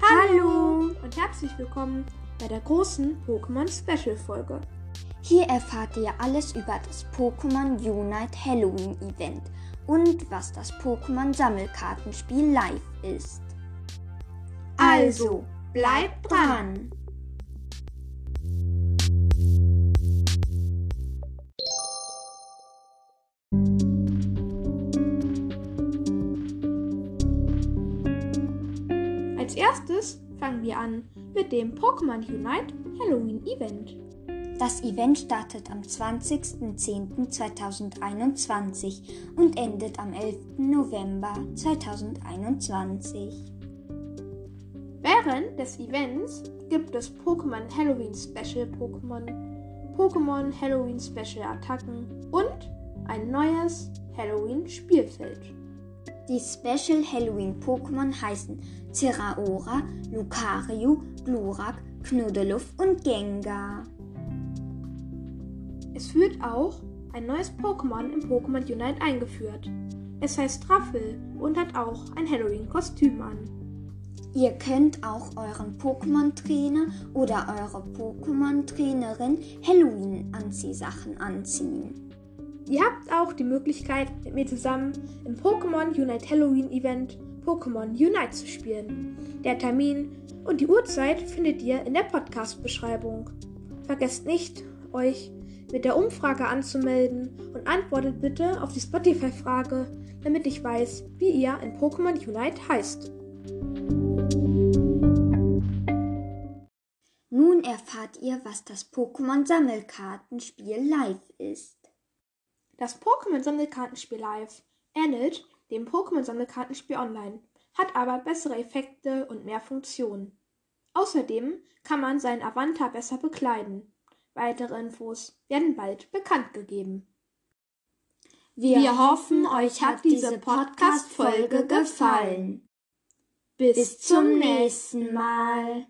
Hallo und herzlich willkommen bei der großen Pokémon Special Folge. Hier erfahrt ihr alles über das Pokémon Unite Halloween Event und was das Pokémon Sammelkartenspiel live ist. Also, bleibt dran! Als erstes fangen wir an mit dem Pokémon Unite Halloween Event. Das Event startet am 20.10.2021 und endet am 11. November 2021. Während des Events gibt es Pokémon Halloween Special Pokémon, Pokémon Halloween Special Attacken und ein neues Halloween Spielfeld. Die Special Halloween Pokémon heißen Zeraora, Lucario, Glurak, Knuddeluff und Gengar. Es wird auch ein neues Pokémon im Pokémon Unite eingeführt. Es heißt Raffel und hat auch ein Halloween-Kostüm an. Ihr könnt auch euren Pokémon-Trainer oder eure Pokémon-Trainerin Halloween-Anziehsachen anziehen. Ihr habt auch die Möglichkeit, mit mir zusammen im Pokémon Unite Halloween Event Pokémon Unite zu spielen. Der Termin und die Uhrzeit findet ihr in der Podcast-Beschreibung. Vergesst nicht, euch mit der Umfrage anzumelden und antwortet bitte auf die Spotify-Frage, damit ich weiß, wie ihr in Pokémon Unite heißt. Nun erfahrt ihr, was das Pokémon-Sammelkartenspiel live ist. Das Pokémon-Sammelkartenspiel Live ähnelt dem Pokémon-Sammelkartenspiel Online, hat aber bessere Effekte und mehr Funktionen. Außerdem kann man seinen Avatar besser bekleiden. Weitere Infos werden bald bekannt gegeben. Wir, Wir hoffen, euch hat diese Podcast-Folge gefallen. Bis zum nächsten Mal.